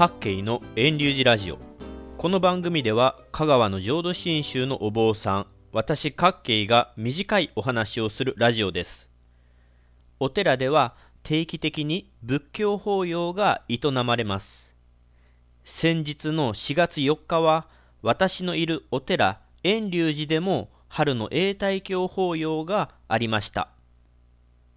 各慶の遠流寺ラジオ。この番組では香川の浄土真宗のお坊さん私各慶が短いお話をするラジオです。お寺では定期的に仏教法要が営まれます。先日の4月4日は私のいるお寺遠隆寺でも春の永代教法要がありました。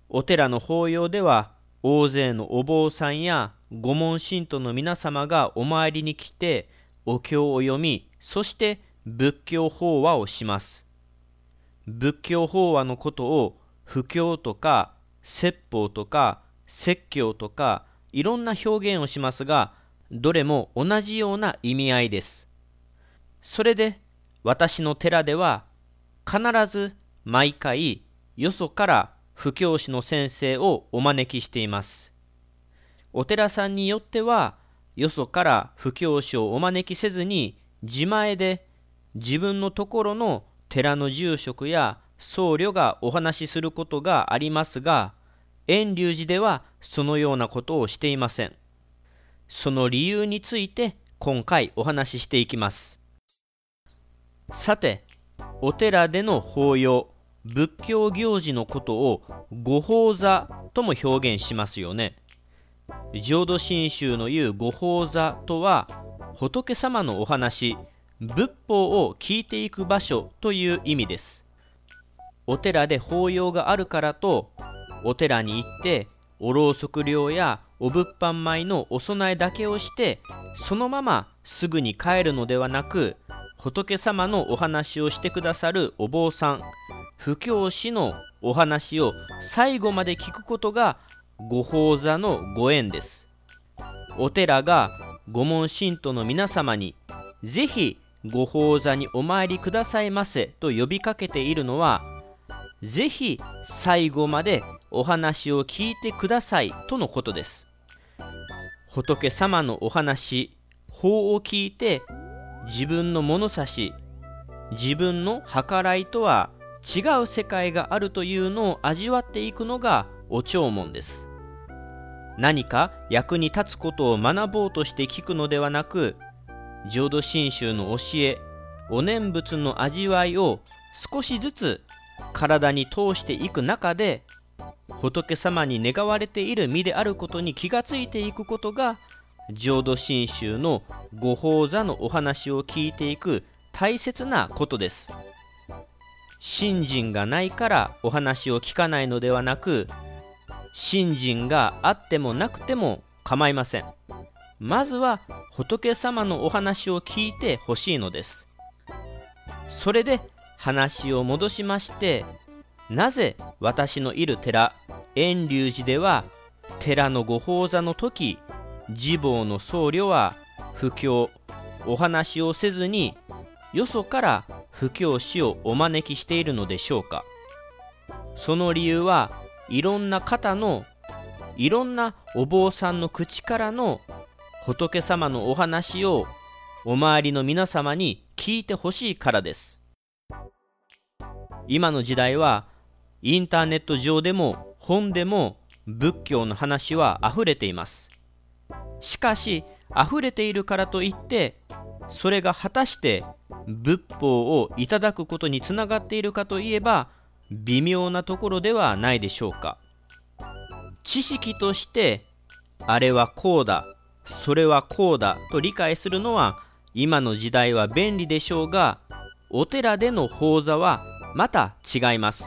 お寺の法要では大勢のお坊さんや御門信徒の皆様がお参りに来てお経を読みそして仏教法話をします。仏教法話のことを布教とか説法とか説教とかいろんな表現をしますがどれも同じような意味合いです。それで私の寺では必ず毎回よそから布教師の先生をお招きしています。お寺さんによってはよそから布教師をお招きせずに自前で自分のところの寺の住職や僧侶がお話しすることがありますが遠隆寺ではそのようなことをしていません。その理由について今回お話ししていきます。さてお寺での法要仏教行事のことを御法座とも表現しますよね。浄土真宗の言う御法座とは仏様のお話仏法を聞いていく場所という意味です。お寺で法要があるからとお寺に行っておろうそく料やお物販米のお供えだけをしてそのまますぐに帰るのではなく仏様のお話をしてくださるお坊さん布教師のお話を最後まで聞くことが御法座のご縁です。お寺が御門信徒の皆様にぜひ御法座にお参りくださいませと呼びかけているのはぜひ最後までお話を聞いてくださいとのことです。仏様のお話法を聞いて自分の物差し自分の計らいとは違う世界があるというのを味わっていくのがお弔問です。何か役に立つことを学ぼうとして聞くのではなく浄土真宗の教えお念仏の味わいを少しずつ体に通していく中で仏様に願われている身であることに気がついていくことが浄土真宗の御法座のお話を聞いていく大切なことです。信心がないからお話を聞かないのではなく信心があってもなくても構いません。まずは仏様のお話を聞いてほしいのです。それで話を戻しましてなぜ私のいる寺遠隆寺では寺の御法座の時自坊の僧侶は布教お話をせずによそから布教師をお招きしているのでしょうか。その理由はいろんな方のいろんなお坊さんの口からの仏様のお話をお周りの皆様に聞いてほしいからです。今の時代はインターネット上でも本でも仏教の話は溢れています。しかし溢れているからといってそれが果たして仏法をいただくことにつながっているかといえば微妙なところではないでしょうか。知識としてあれはこうだそれはこうだと理解するのは今の時代は便利でしょうがお寺での法座はまた違います。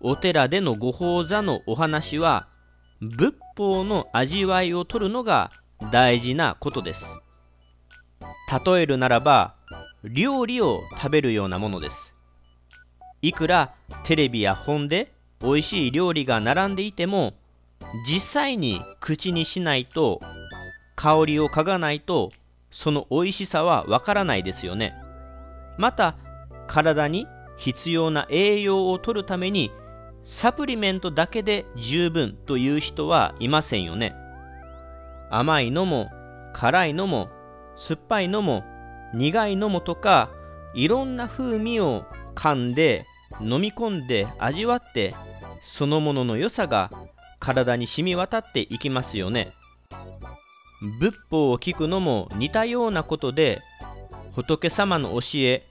お寺でのご法座のお話は仏法の味わいを取るのが大事なことです。例えるならば料理を食べるようなものです。いくらテレビや本で美味しい料理が並んでいても実際に口にしないと香りを嗅がないとその美味しさはわからないですよね。また体に必要な栄養を取るためにサプリメントだけで十分という人はいませんよね。甘いのも辛いのも酸っぱいのも苦いのもとかいろんな風味を噛んで飲み込んで味わってそのものの良さが体に染み渡っていきますよね。仏法を聞くのも似たようなことで仏様の教え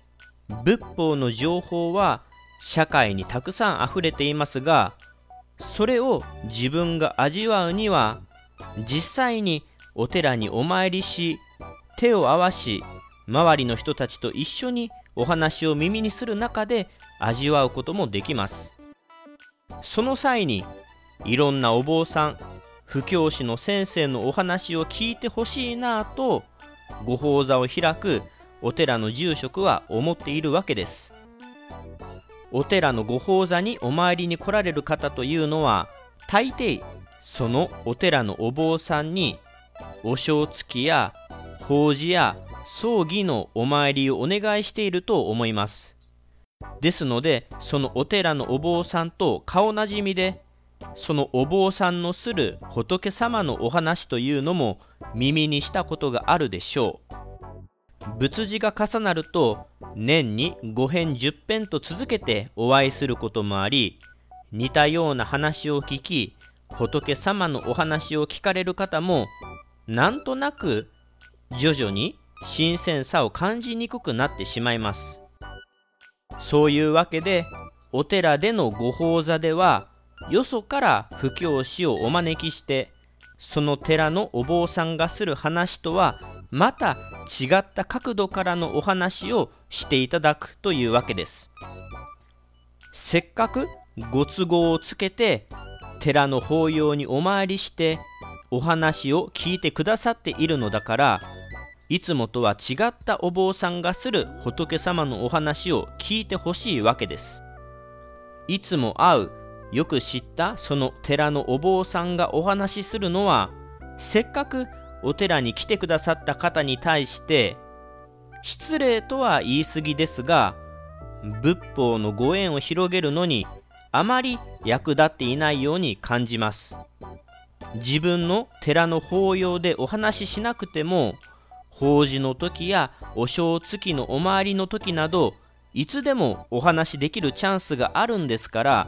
仏法の情報は社会にたくさん溢れていますがそれを自分が味わうには実際にお寺にお参りし手を合わし周りの人たちと一緒にお話を耳にする中で味わうこともできます。その際にいろんなお坊さん布教師の先生のお話を聞いてほしいなぁとご法座を開くお寺の住職は思っているわけです。お寺のご法座にお参りに来られる方というのは大抵そのお寺のお坊さんにお正月や法事や葬儀のお参りをお願いしていると思います。ですのでそのお寺のお坊さんと顔なじみでそのお坊さんのする仏様のお話というのも耳にしたことがあるでしょう。仏事が重なると年に5編10編と続けてお会いすることもあり似たような話を聞き仏様のお話を聞かれる方もなんとなく徐々に新鮮さを感じにくくなってしまいます。そういうわけでお寺でのご法座ではよそから布教師をお招きしてその寺のお坊さんがする話とはまた違った角度からのお話をしていただくというわけです。せっかくご都合をつけて寺の法要にお参りしてお話を聞いてくださっているのだからいつもとは違ったお坊さんがする仏様のお話を聞いてほしいわけです。いつも会うよく知ったその寺のお坊さんがお話しするのはせっかくお寺に来てくださった方に対して失礼とは言い過ぎですが仏法のご縁を広げるのにあまり役立っていないように感じます。自分の寺の法要でお話ししなくても法事の時やお正月のお参りの時などいつでもお話しできるチャンスがあるんですから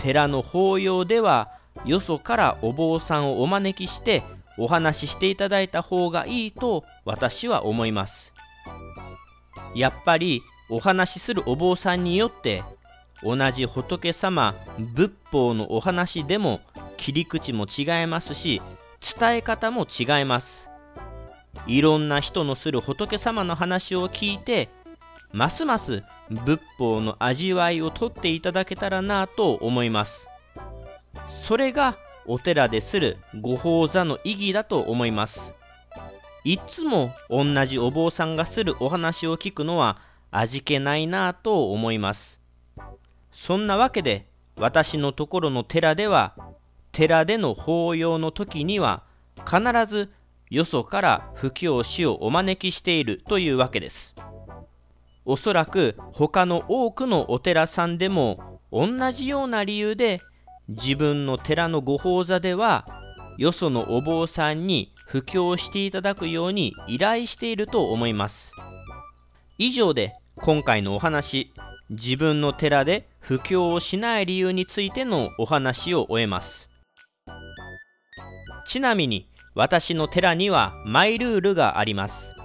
寺の法要ではよそからお坊さんをお招きしてお話ししていただいた方がいいと私は思います。やっぱりお話しするお坊さんによって同じ仏様仏法のお話でも切り口も違いますし伝え方も違います。いろんな人のする仏様の話を聞いてますます仏法の味わいをとっていただけたらなと思います。それがお寺でするご法座の意義だと思います。いつも同じお坊さんがするお話を聞くのは味気ないなぁと思います。そんなわけで私のところの寺では寺での法要の時には必ずよそから布教師をお招きしているというわけです。おそらく他の多くのお寺さんでも同じような理由で自分の寺のご法座ではよそのお坊さんに布教していただくように依頼していると思います。以上で今回のお話自分の寺で布教をしない理由についてのお話を終えます。ちなみに私の寺にはマイルールがあります。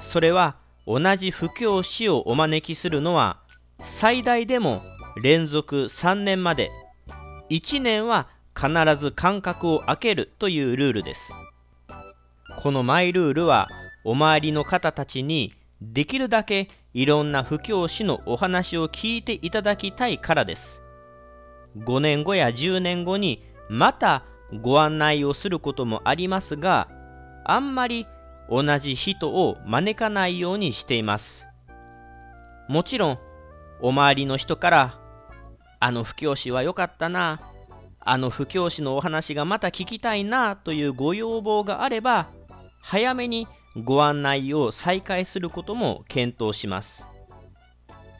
それは同じ布教師をお招きするのは最大でも連続3年まで。1年は必ず間隔を空けるというルールです。このマイルールはお周りの方たちにできるだけいろんな布教師のお話を聞いていただきたいからです。5年後や10年後にまたご案内をすることもありますがあんまり同じ人を招かないようにしています。もちろんお周りの人からあの布教師は良かったなあの布教師のお話がまた聞きたいなというご要望があれば早めにご案内を再開することも検討します。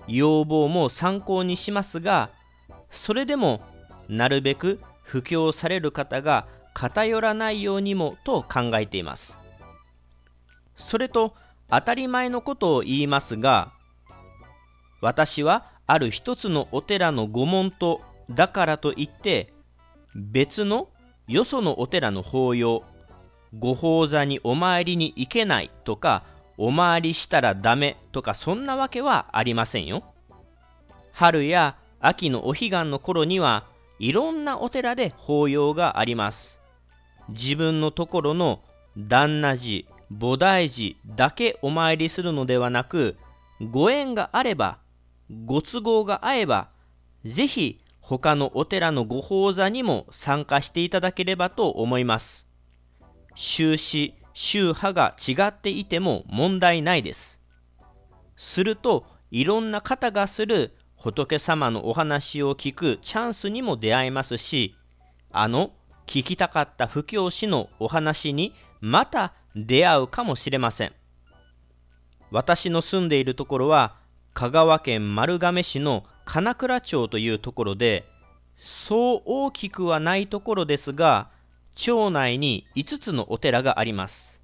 要望も参考にしますがそれでもなるべく布教される方が偏らないようにもと考えています。それと当たり前のことを言いますが私はある一つのお寺の御門とだからといって別のよそのお寺の法要ご法座にお参りに行けないとかお参りしたらダメとかそんなわけはありませんよ。春や秋のお彼岸の頃にはいろんなお寺で法要があります。自分のところの旦那寺菩提寺だけお参りするのではなくご縁があればご都合が合えばぜひ他のお寺のご法座にも参加していただければと思います。宗旨宗派が違っていても問題ないです。するといろんな方がする仏様のお話を聞くチャンスにも出会えますしあの聞きたかった布教師のお話にまた出会うかもしれません。私の住んでいるところは香川県丸亀市の金倉町というところでそう大きくはないところですが町内に5つのお寺があります。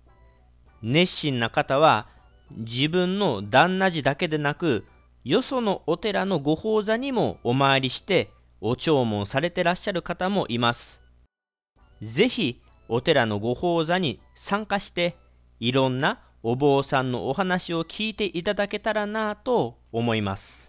熱心な方は自分の旦那寺だけでなくよそのお寺のご法座にもお参りしてお弔問されてらっしゃる方もいます。是非お寺のご法座に参加していろんなお坊さんのお話を聞いていただけたらなと思います。